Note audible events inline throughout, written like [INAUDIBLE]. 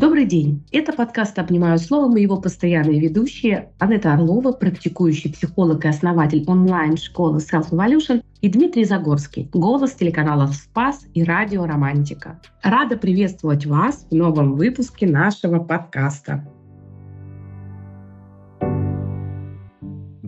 Добрый день. Это подкаст «Обнимаю словом» и его постоянные ведущие Анетта Орлова, практикующий психолог и основатель онлайн-школы Self Evolution, и Дмитрий Загорский, голос телеканалов «Спас» и радио «Романтика». Рада приветствовать вас в новом выпуске нашего подкаста.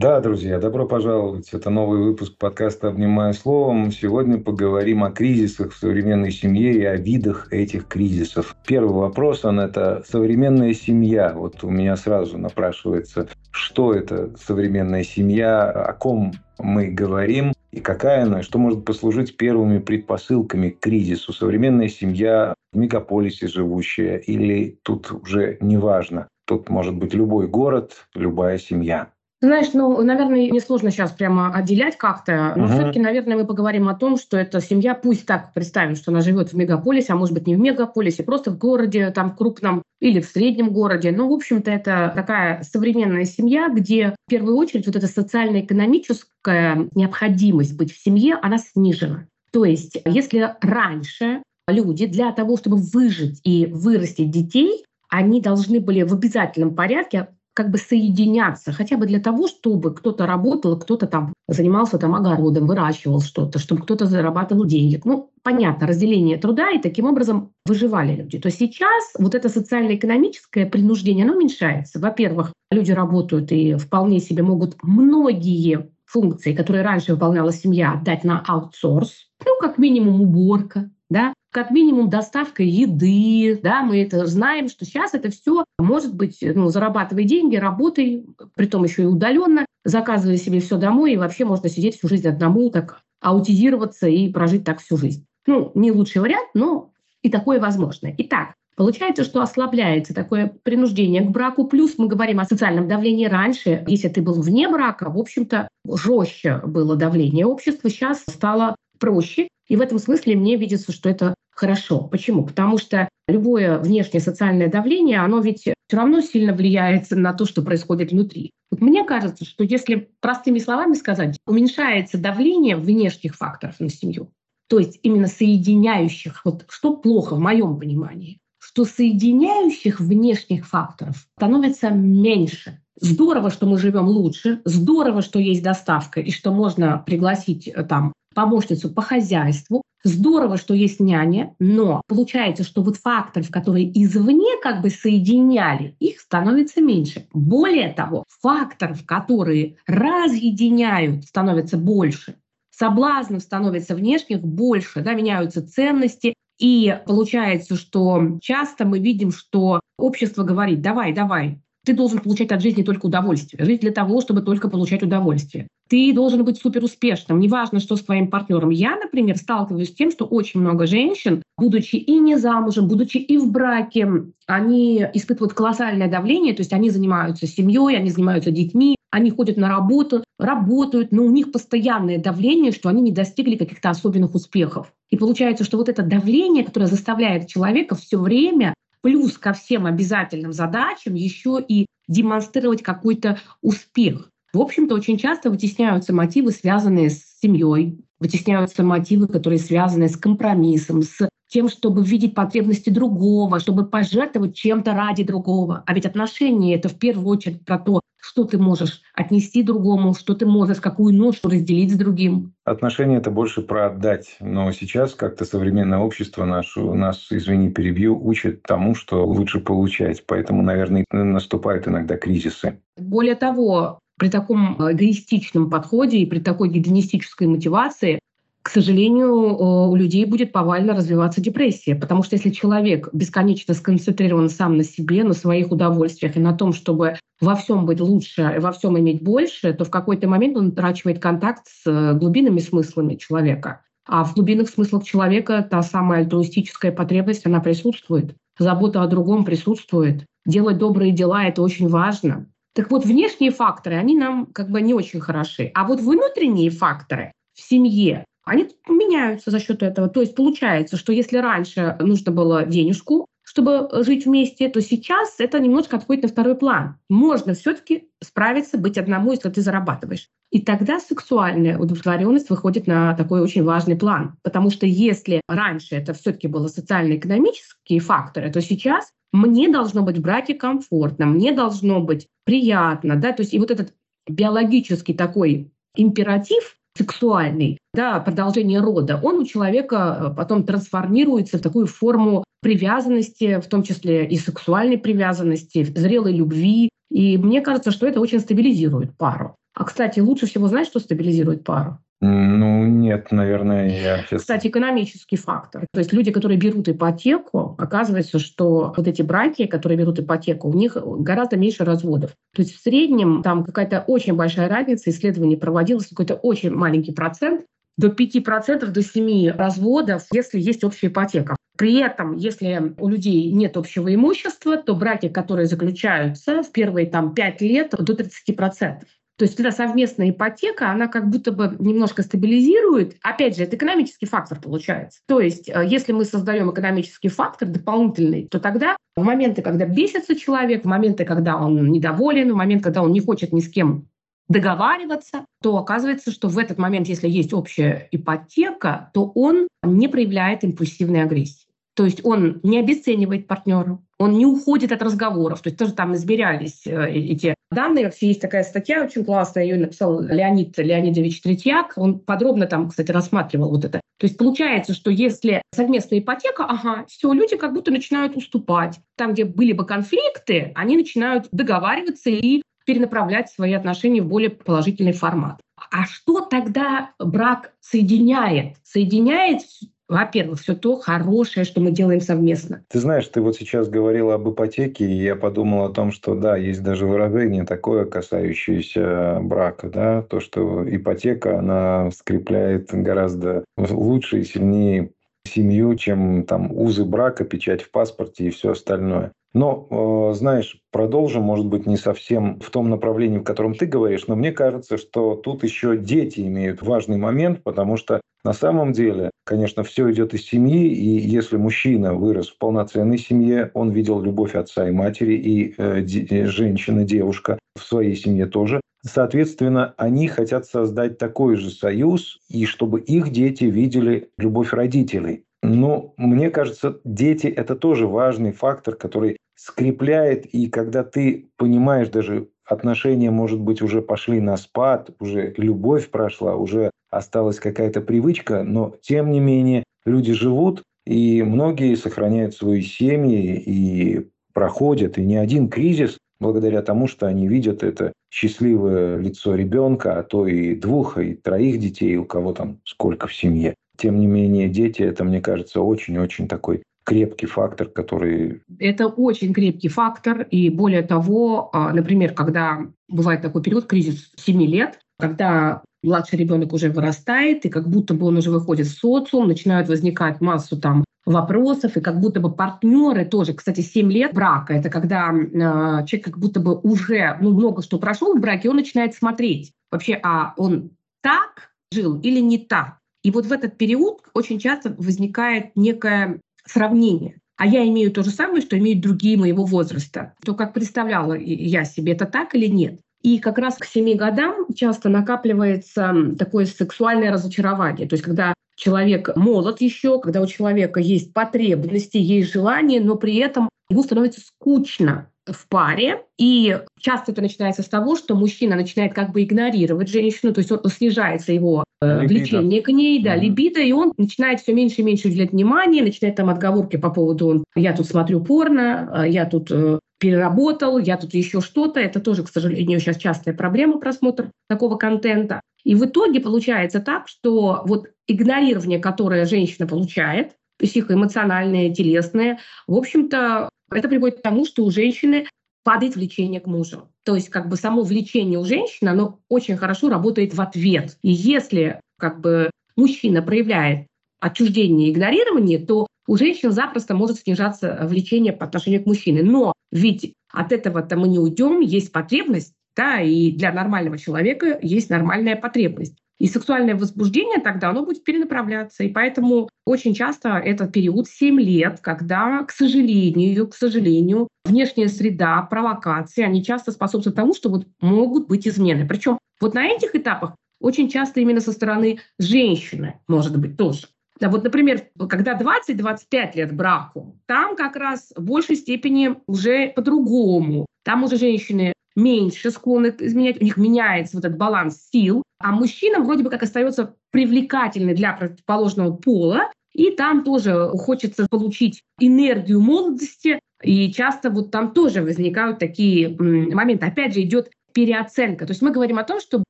Да, друзья, добро пожаловать. Это новый выпуск подкаста «Обнимая словом». Сегодня поговорим о кризисах в современной семье и о видах этих кризисов. Первый вопрос, он это современная семья. Вот у меня сразу напрашивается, что это современная семья, о ком мы говорим и какая она, что может послужить первыми предпосылками к кризису. Современная семья в мегаполисе живущая или тут уже неважно. Тут может быть любой город, любая семья. Знаешь, ну, наверное, несложно сейчас прямо отделять как-то, но угу. все-таки, наверное, мы поговорим о том, что эта семья, пусть так представим, что она живет в мегаполисе, а может быть не в мегаполисе, просто в городе, там, в крупном или в среднем городе. Но, в общем-то, это такая современная семья, где в первую очередь вот эта социально-экономическая необходимость быть в семье, она снижена. То есть, если раньше люди для того, чтобы выжить и вырастить детей, они должны были в обязательном порядке как бы соединяться, хотя бы для того, чтобы кто-то работал, кто-то там занимался там огородом, выращивал что-то, чтобы кто-то зарабатывал деньги. Ну, понятно, разделение труда, и таким образом выживали люди. То сейчас вот это социально-экономическое принуждение, оно уменьшается. Во-первых, люди работают и вполне себе могут многие функции, которые раньше выполняла семья, отдать на аутсорс. Ну, как минимум уборка, да, как минимум доставка еды, да, мы это знаем, что сейчас это все может быть, ну, зарабатывай деньги, работай, при том еще и удаленно, заказывай себе все домой, и вообще можно сидеть всю жизнь одному, так аутизироваться и прожить так всю жизнь. Ну, не лучший вариант, но и такое возможно. Итак, Получается, что ослабляется такое принуждение к браку. Плюс мы говорим о социальном давлении раньше. Если ты был вне брака, в общем-то, жестче было давление общества. Сейчас стало проще. И в этом смысле мне видится, что это хорошо. Почему? Потому что любое внешнее социальное давление, оно ведь все равно сильно влияет на то, что происходит внутри. Вот мне кажется, что если простыми словами сказать, уменьшается давление внешних факторов на семью, то есть именно соединяющих, вот что плохо в моем понимании, что соединяющих внешних факторов становится меньше. Здорово, что мы живем лучше, здорово, что есть доставка и что можно пригласить э, там помощницу по хозяйству. Здорово, что есть няня, но получается, что вот факторов, которые извне как бы соединяли, их становится меньше. Более того, факторов, которые разъединяют, становится больше. Соблазнов становится внешних больше, да, меняются ценности, и получается, что часто мы видим, что общество говорит, давай, давай, ты должен получать от жизни только удовольствие. Жить для того, чтобы только получать удовольствие. Ты должен быть супер успешным. Неважно, что с твоим партнером. Я, например, сталкиваюсь с тем, что очень много женщин, будучи и не замужем, будучи и в браке, они испытывают колоссальное давление, то есть они занимаются семьей, они занимаются детьми, они ходят на работу, работают, но у них постоянное давление, что они не достигли каких-то особенных успехов. И получается, что вот это давление, которое заставляет человека все время плюс ко всем обязательным задачам еще и демонстрировать какой-то успех. В общем-то, очень часто вытесняются мотивы, связанные с семьей, вытесняются мотивы, которые связаны с компромиссом, с тем, чтобы видеть потребности другого, чтобы пожертвовать чем-то ради другого. А ведь отношения — это в первую очередь про то, что ты можешь отнести другому, что ты можешь, какую ношу разделить с другим. Отношения – это больше про отдать. Но сейчас как-то современное общество нашу, нас, извини, перебью, учит тому, что лучше получать. Поэтому, наверное, наступают иногда кризисы. Более того, при таком эгоистичном подходе и при такой гедонистической мотивации к сожалению, у людей будет повально развиваться депрессия, потому что если человек бесконечно сконцентрирован сам на себе, на своих удовольствиях и на том, чтобы во всем быть лучше, во всем иметь больше, то в какой-то момент он утрачивает контакт с э, глубинными смыслами человека. А в глубинных смыслах человека та самая альтруистическая потребность, она присутствует. Забота о другом присутствует. Делать добрые дела — это очень важно. Так вот, внешние факторы, они нам как бы не очень хороши. А вот внутренние факторы в семье, они меняются за счет этого. То есть получается, что если раньше нужно было денежку, чтобы жить вместе, то сейчас это немножко отходит на второй план. Можно все-таки справиться, быть одному, если ты зарабатываешь. И тогда сексуальная удовлетворенность выходит на такой очень важный план. Потому что если раньше это все-таки было социально-экономические факторы, то сейчас мне должно быть в браке комфортно, мне должно быть приятно, да, то есть и вот этот биологический такой императив сексуальный, да, продолжение рода, он у человека э, потом трансформируется в такую форму привязанности, в том числе и сексуальной привязанности, зрелой любви. И мне кажется, что это очень стабилизирует пару. А, кстати, лучше всего знаешь, что стабилизирует пару? Ну, нет, наверное, я сейчас... Кстати, экономический фактор. То есть люди, которые берут ипотеку, оказывается, что вот эти браки, которые берут ипотеку, у них гораздо меньше разводов. То есть в среднем там какая-то очень большая разница, исследование проводилось, какой-то очень маленький процент, до 5%, до 7% разводов, если есть общая ипотека. При этом, если у людей нет общего имущества, то браки, которые заключаются в первые там, 5 лет, до 30%. То есть тогда совместная ипотека, она как будто бы немножко стабилизирует. Опять же, это экономический фактор получается. То есть э, если мы создаем экономический фактор дополнительный, то тогда в моменты, когда бесится человек, в моменты, когда он недоволен, в момент, когда он не хочет ни с кем договариваться, то оказывается, что в этот момент, если есть общая ипотека, то он не проявляет импульсивной агрессии. То есть он не обесценивает партнера, он не уходит от разговоров. То есть тоже там измерялись э, эти данные. Вообще есть такая статья очень классная, ее написал Леонид Леонидович Третьяк. Он подробно там, кстати, рассматривал вот это. То есть получается, что если совместная ипотека, ага, все, люди как будто начинают уступать. Там, где были бы конфликты, они начинают договариваться и перенаправлять свои отношения в более положительный формат. А что тогда брак соединяет? Соединяет во-первых, все то хорошее, что мы делаем совместно. Ты знаешь, ты вот сейчас говорила об ипотеке, и я подумал о том, что да, есть даже выражение такое, касающееся брака, да, то, что ипотека, она скрепляет гораздо лучше и сильнее семью, чем там узы брака, печать в паспорте и все остальное. Но, э, знаешь, продолжим, может быть, не совсем в том направлении, в котором ты говоришь, но мне кажется, что тут еще дети имеют важный момент, потому что на самом деле, конечно, все идет из семьи, и если мужчина вырос в полноценной семье, он видел любовь отца и матери, и э, де, женщина, девушка в своей семье тоже, Соответственно, они хотят создать такой же союз, и чтобы их дети видели любовь родителей. Но мне кажется, дети – это тоже важный фактор, который скрепляет, и когда ты понимаешь даже отношения, может быть, уже пошли на спад, уже любовь прошла, уже осталась какая-то привычка, но тем не менее люди живут, и многие сохраняют свои семьи и проходят, и не один кризис благодаря тому, что они видят это счастливое лицо ребенка, а то и двух, и троих детей, у кого там сколько в семье. Тем не менее, дети, это, мне кажется, очень-очень такой крепкий фактор, который... Это очень крепкий фактор. И более того, а, например, когда бывает такой период, кризис 7 лет, когда младший ребенок уже вырастает, и как будто бы он уже выходит в социум, начинают возникать массу там вопросов, и как будто бы партнеры тоже, кстати, 7 лет брака, это когда э, человек как будто бы уже ну, много что прошел в браке, он начинает смотреть вообще, а он так жил или не так. И вот в этот период очень часто возникает некое сравнение. А я имею то же самое, что имеют другие моего возраста. То, как представляла я себе, это так или нет. И как раз к семи годам часто накапливается такое сексуальное разочарование. То есть когда человек молод еще, когда у человека есть потребности, есть желания, но при этом ему становится скучно в паре. И часто это начинается с того, что мужчина начинает как бы игнорировать женщину, то есть он, снижается его э, влечение к ней, да, mm-hmm. либидо, и он начинает все меньше и меньше уделять внимания, начинает там отговорки по поводу «я тут смотрю порно», «я тут э, переработал, я тут еще что-то». Это тоже, к сожалению, сейчас частая проблема просмотр такого контента. И в итоге получается так, что вот игнорирование, которое женщина получает, психоэмоциональное, телесное, в общем-то, это приводит к тому, что у женщины падает влечение к мужу. То есть как бы само влечение у женщины, оно очень хорошо работает в ответ. И если как бы мужчина проявляет отчуждение и игнорирование, то у женщин запросто может снижаться влечение по отношению к мужчине. Но ведь от этого-то мы не уйдем, есть потребность, да, и для нормального человека есть нормальная потребность. И сексуальное возбуждение тогда, оно будет перенаправляться. И поэтому очень часто этот период 7 лет, когда, к сожалению, к сожалению, внешняя среда, провокации, они часто способствуют тому, что вот могут быть измены. Причем вот на этих этапах очень часто именно со стороны женщины, может быть, тоже. Да, вот, например, когда 20-25 лет браку, там как раз в большей степени уже по-другому. Там уже женщины меньше склонны изменять, у них меняется вот этот баланс сил, а мужчинам вроде бы как остается привлекательный для противоположного пола, и там тоже хочется получить энергию молодости, и часто вот там тоже возникают такие моменты. Опять же, идет переоценка. То есть мы говорим о том, что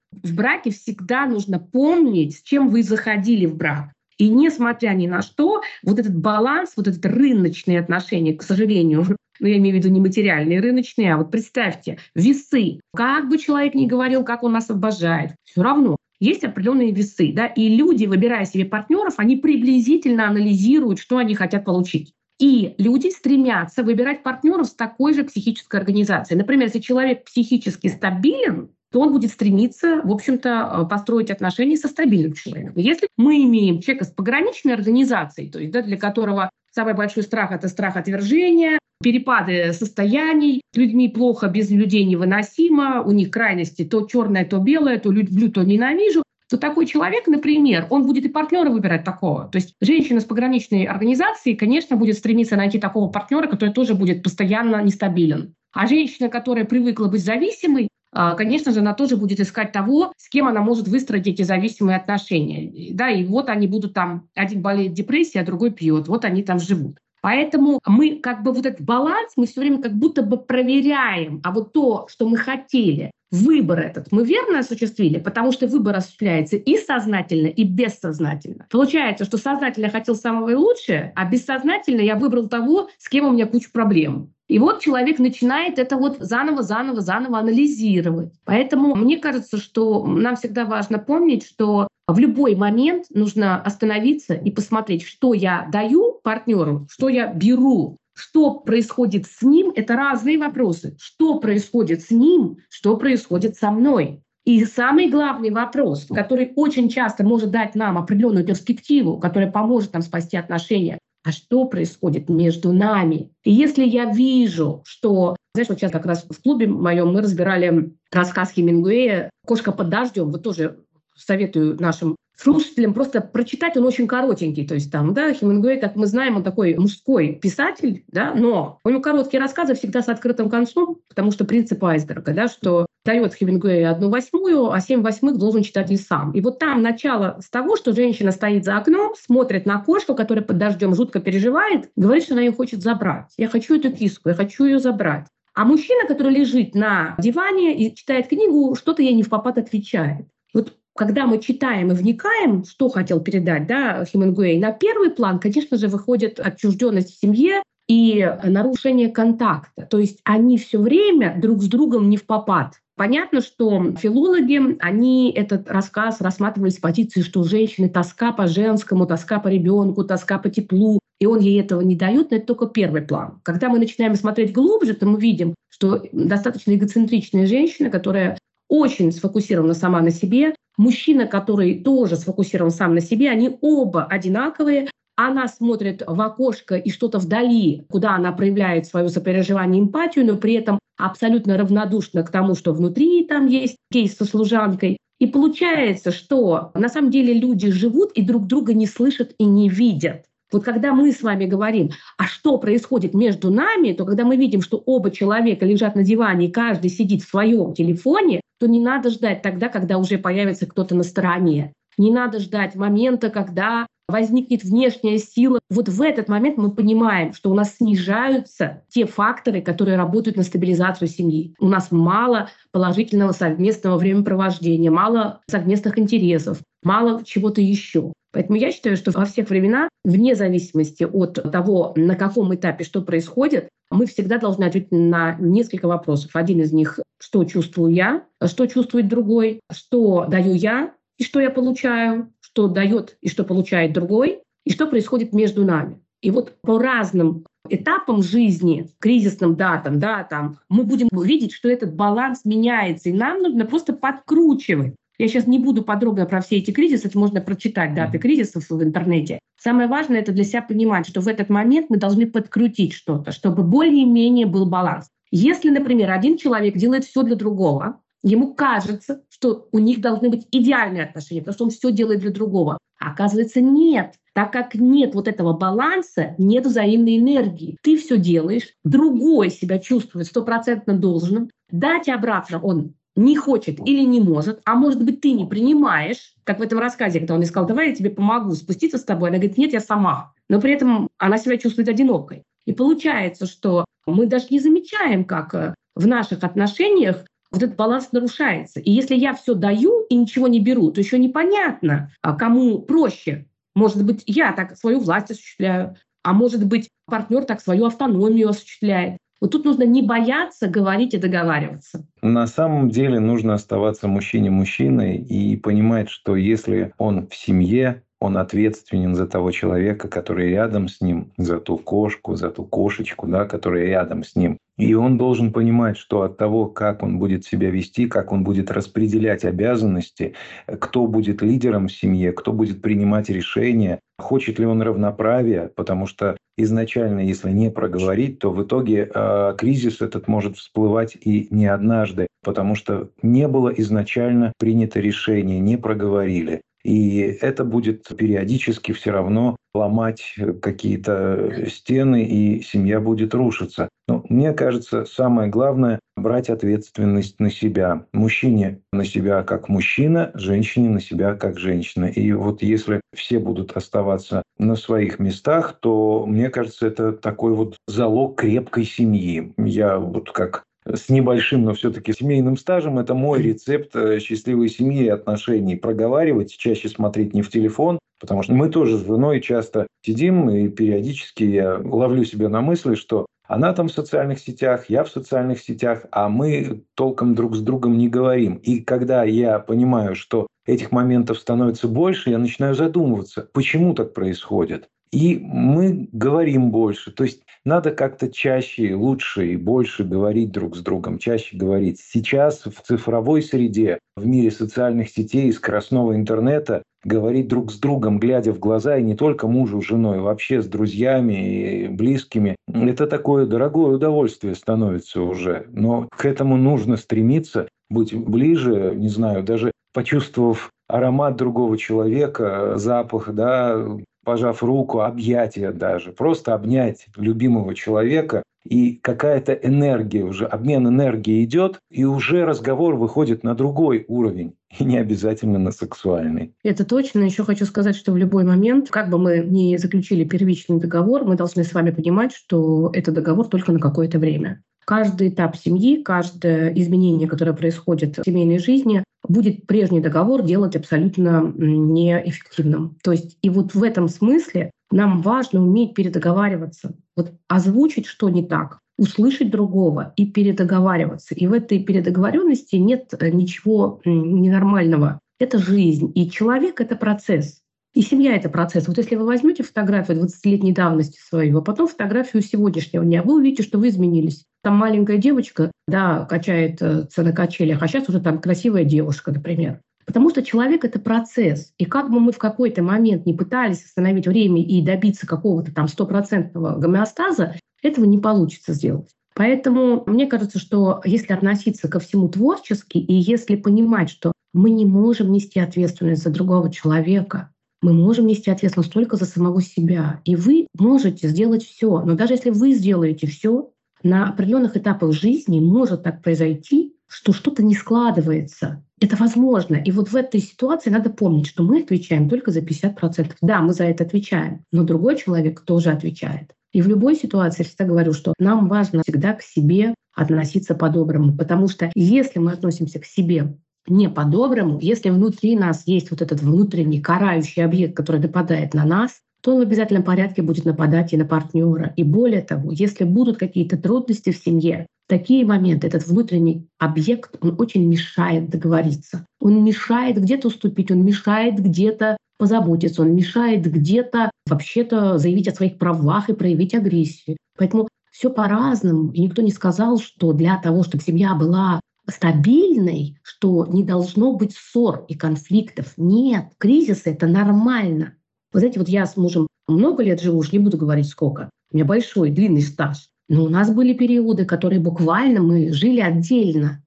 в браке всегда нужно помнить, с чем вы заходили в брак. И несмотря ни на что, вот этот баланс, вот этот рыночные отношения, к сожалению, ну, я имею в виду не материальные, рыночные, а вот представьте, весы. Как бы человек ни говорил, как он нас обожает, все равно есть определенные весы, да, и люди, выбирая себе партнеров, они приблизительно анализируют, что они хотят получить. И люди стремятся выбирать партнеров с такой же психической организацией. Например, если человек психически стабилен, то он будет стремиться, в общем-то, построить отношения со стабильным человеком. Если мы имеем человека с пограничной организацией, то есть да, для которого самый большой страх – это страх отвержения, перепады состояний. Людьми плохо, без людей невыносимо, у них крайности то черное, то белое, то люблю, то ненавижу то такой человек, например, он будет и партнера выбирать такого. То есть женщина с пограничной организацией, конечно, будет стремиться найти такого партнера, который тоже будет постоянно нестабилен. А женщина, которая привыкла быть зависимой, конечно же, она тоже будет искать того, с кем она может выстроить эти зависимые отношения. Да, и вот они будут там, один болеет депрессией, а другой пьет, вот они там живут. Поэтому мы как бы вот этот баланс, мы все время как будто бы проверяем, а вот то, что мы хотели, выбор этот мы верно осуществили, потому что выбор осуществляется и сознательно, и бессознательно. Получается, что сознательно я хотел самого лучшего, а бессознательно я выбрал того, с кем у меня куча проблем. И вот человек начинает это вот заново, заново, заново анализировать. Поэтому мне кажется, что нам всегда важно помнить, что в любой момент нужно остановиться и посмотреть, что я даю партнеру, что я беру, что происходит с ним, это разные вопросы. Что происходит с ним, что происходит со мной. И самый главный вопрос, который очень часто может дать нам определенную перспективу, которая поможет нам спасти отношения, а что происходит между нами. И если я вижу, что, знаешь, вот сейчас как раз в клубе моем мы разбирали рассказ Хемингуэя «Кошка под дождем». Вы тоже советую нашим слушателям просто прочитать, он очень коротенький. То есть там, да, Хемингуэй, как мы знаем, он такой мужской писатель, да, но у него короткие рассказы всегда с открытым концом, потому что принцип айсберга, да, что дает Хемингуэй одну восьмую, а семь восьмых должен читать и сам. И вот там начало с того, что женщина стоит за окном, смотрит на кошку, которая под дождем жутко переживает, говорит, что она ее хочет забрать. Я хочу эту киску, я хочу ее забрать. А мужчина, который лежит на диване и читает книгу, что-то ей не в попад отвечает. Вот когда мы читаем и вникаем, что хотел передать да, Хемингуэй, на первый план, конечно же, выходит отчужденность в семье и нарушение контакта. То есть они все время друг с другом не в попад. Понятно, что филологи, они этот рассказ рассматривали с позиции, что у женщины тоска по женскому, тоска по ребенку, тоска по теплу, и он ей этого не дает, но это только первый план. Когда мы начинаем смотреть глубже, то мы видим, что достаточно эгоцентричная женщина, которая очень сфокусирована сама на себе, Мужчина, который тоже сфокусирован сам на себе, они оба одинаковые. Она смотрит в окошко и что-то вдали, куда она проявляет свое сопереживание, эмпатию, но при этом абсолютно равнодушна к тому, что внутри там есть кейс со служанкой. И получается, что на самом деле люди живут и друг друга не слышат и не видят. Вот когда мы с вами говорим, а что происходит между нами, то когда мы видим, что оба человека лежат на диване, и каждый сидит в своем телефоне, то не надо ждать тогда, когда уже появится кто-то на стороне. Не надо ждать момента, когда возникнет внешняя сила. Вот в этот момент мы понимаем, что у нас снижаются те факторы, которые работают на стабилизацию семьи. У нас мало положительного совместного времяпровождения, мало совместных интересов, мало чего-то еще. Поэтому я считаю, что во всех временах, вне зависимости от того, на каком этапе что происходит, мы всегда должны ответить на несколько вопросов. Один из них — что чувствую я, что чувствует другой, что даю я и что я получаю, что дает и что получает другой, и что происходит между нами. И вот по разным этапам жизни, кризисным датам, да, там, мы будем видеть, что этот баланс меняется, и нам нужно просто подкручивать я сейчас не буду подробно про все эти кризисы, это можно прочитать даты кризисов в интернете. Самое важное это для себя понимать, что в этот момент мы должны подкрутить что-то, чтобы более-менее был баланс. Если, например, один человек делает все для другого, Ему кажется, что у них должны быть идеальные отношения, потому что он все делает для другого. А оказывается, нет. Так как нет вот этого баланса, нет взаимной энергии. Ты все делаешь, другой себя чувствует стопроцентно должным. Дать обратно он не хочет или не может, а может быть, ты не принимаешь, как в этом рассказе, когда он искал, давай я тебе помогу спуститься с тобой. Она говорит, нет, я сама. Но при этом она себя чувствует одинокой. И получается, что мы даже не замечаем, как э, в наших отношениях вот этот баланс нарушается. И если я все даю и ничего не беру, то еще непонятно, а кому проще. Может быть, я так свою власть осуществляю, а может быть, партнер так свою автономию осуществляет. Вот тут нужно не бояться говорить и договариваться. На самом деле нужно оставаться мужчине-мужчиной и понимать, что если он в семье, он ответственен за того человека, который рядом с ним, за ту кошку, за ту кошечку, да, которая рядом с ним. И он должен понимать, что от того, как он будет себя вести, как он будет распределять обязанности, кто будет лидером в семье, кто будет принимать решения, хочет ли он равноправия, потому что изначально, если не проговорить, то в итоге э, кризис этот может всплывать и не однажды, потому что не было изначально принято решение, не проговорили. И это будет периодически все равно ломать какие-то стены, и семья будет рушиться. Но мне кажется, самое главное – брать ответственность на себя. Мужчине на себя как мужчина, женщине на себя как женщина. И вот если все будут оставаться на своих местах, то, мне кажется, это такой вот залог крепкой семьи. Я вот как с небольшим, но все-таки семейным стажем. Это мой рецепт э, счастливой семьи и отношений. Проговаривать, чаще смотреть не в телефон, потому что мы тоже с женой часто сидим, и периодически я ловлю себя на мысли, что она там в социальных сетях, я в социальных сетях, а мы толком друг с другом не говорим. И когда я понимаю, что этих моментов становится больше, я начинаю задумываться, почему так происходит. И мы говорим больше. То есть надо как-то чаще, лучше и больше говорить друг с другом, чаще говорить. Сейчас в цифровой среде, в мире социальных сетей и скоростного интернета говорить друг с другом, глядя в глаза, и не только мужу, женой, вообще с друзьями и близкими, это такое дорогое удовольствие становится уже. Но к этому нужно стремиться, быть ближе, не знаю, даже почувствовав аромат другого человека, запах, да, пожав руку, объятие даже, просто обнять любимого человека, и какая-то энергия уже, обмен энергией идет, и уже разговор выходит на другой уровень, [LAUGHS] и не обязательно на сексуальный. Это точно. Еще хочу сказать, что в любой момент, как бы мы ни заключили первичный договор, мы должны с вами понимать, что это договор только на какое-то время. Каждый этап семьи, каждое изменение, которое происходит в семейной жизни, будет прежний договор делать абсолютно неэффективным. То есть и вот в этом смысле нам важно уметь передоговариваться, вот озвучить, что не так, услышать другого и передоговариваться. И в этой передоговоренности нет э, ничего ненормального. Это жизнь. И человек — это процесс. И семья — это процесс. Вот если вы возьмете фотографию 20-летней давности свою, а потом фотографию сегодняшнего дня, вы увидите, что вы изменились. Там маленькая девочка, да, качает э, на качелях, а сейчас уже там красивая девушка, например. Потому что человек — это процесс. И как бы мы в какой-то момент не пытались остановить время и добиться какого-то там стопроцентного гомеостаза, этого не получится сделать. Поэтому мне кажется, что если относиться ко всему творчески, и если понимать, что мы не можем нести ответственность за другого человека, мы можем нести ответственность только за самого себя. И вы можете сделать все. Но даже если вы сделаете все, на определенных этапах жизни может так произойти, что что-то не складывается. Это возможно. И вот в этой ситуации надо помнить, что мы отвечаем только за 50%. Да, мы за это отвечаем, но другой человек тоже отвечает. И в любой ситуации я всегда говорю, что нам важно всегда к себе относиться по-доброму, потому что если мы относимся к себе не по-доброму, если внутри нас есть вот этот внутренний карающий объект, который нападает на нас, то он в обязательном порядке будет нападать и на партнера. И более того, если будут какие-то трудности в семье, такие моменты этот внутренний объект, он очень мешает договориться. Он мешает где-то уступить, он мешает где-то позаботиться, он мешает где-то вообще-то заявить о своих правах и проявить агрессию. Поэтому все по-разному. И никто не сказал, что для того, чтобы семья была стабильной, что не должно быть ссор и конфликтов. Нет, кризисы — это нормально. Вы знаете, вот я с мужем много лет живу, уж не буду говорить сколько. У меня большой, длинный стаж. Но у нас были периоды, которые буквально мы жили отдельно.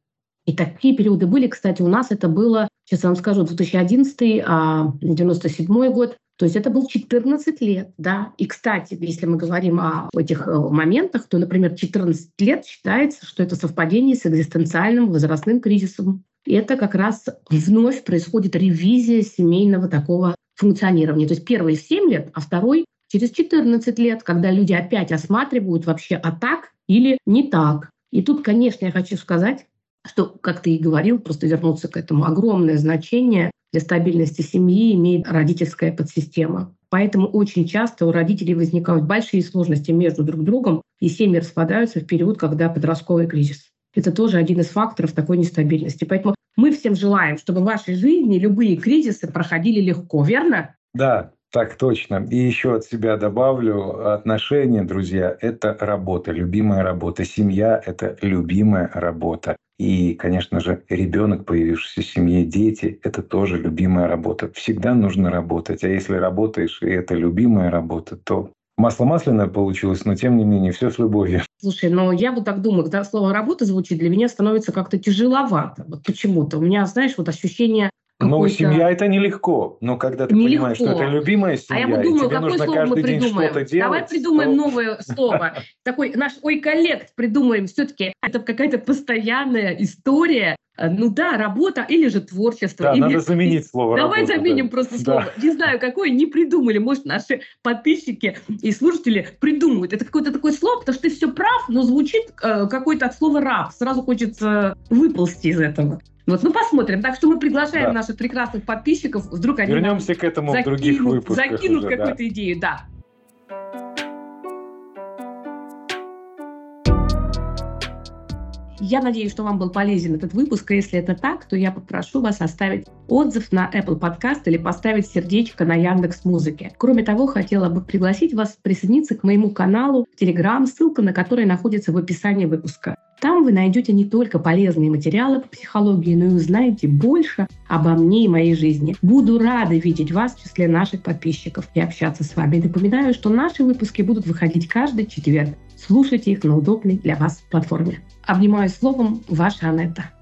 И такие периоды были, кстати, у нас это было, сейчас я вам скажу, 2011, а 97 год, то есть это был 14 лет, да. И, кстати, если мы говорим о этих э, моментах, то, например, 14 лет считается, что это совпадение с экзистенциальным возрастным кризисом. И это как раз вновь происходит ревизия семейного такого функционирования. То есть первый в 7 лет, а второй через 14 лет, когда люди опять осматривают вообще, а так или не так. И тут, конечно, я хочу сказать, что, как ты и говорил, просто вернуться к этому, огромное значение для стабильности семьи имеет родительская подсистема. Поэтому очень часто у родителей возникают большие сложности между друг другом, и семьи распадаются в период, когда подростковый кризис. Это тоже один из факторов такой нестабильности. Поэтому мы всем желаем, чтобы в вашей жизни любые кризисы проходили легко, верно? Да, так точно. И еще от себя добавлю, отношения, друзья, это работа, любимая работа. Семья – это любимая работа. И, конечно же, ребенок, появившийся в семье, дети – это тоже любимая работа. Всегда нужно работать. А если работаешь, и это любимая работа, то масло масляное получилось, но тем не менее все с любовью. Слушай, но я вот так думаю, когда слово «работа» звучит, для меня становится как-то тяжеловато. Вот почему-то. У меня, знаешь, вот ощущение ну, семья это нелегко, но когда ты нелегко. понимаешь, что это любимая семья, а я думаю, и тебе нужно каждый день что-то делать. Давай придумаем то... новое слово. Такой наш ой-коллект придумаем. Все-таки это какая-то постоянная история. Ну да, работа или же творчество. Да, или... надо заменить слово Давай работа, заменим да. просто слово. Да. Не знаю, какое, не придумали. Может, наши подписчики и слушатели придумают. Это какое-то такое слово, потому что ты все прав, но звучит э, какое-то от слова раб. Сразу хочется выползти из этого. Вот, ну посмотрим. Так что мы приглашаем да. наших прекрасных подписчиков. Вдруг они Вернемся к этому закинут, в других выпусках. Закинут какую-то да. идею, да. Я надеюсь, что вам был полезен этот выпуск. И если это так, то я попрошу вас оставить отзыв на Apple Podcast или поставить сердечко на Яндекс Музыке. Кроме того, хотела бы пригласить вас присоединиться к моему каналу в Telegram, ссылка на который находится в описании выпуска. Там вы найдете не только полезные материалы по психологии, но и узнаете больше обо мне и моей жизни. Буду рада видеть вас в числе наших подписчиков и общаться с вами. Напоминаю, что наши выпуски будут выходить каждый четверг. Слушайте их на удобной для вас платформе. Обнимаю словом, ваша Анетта.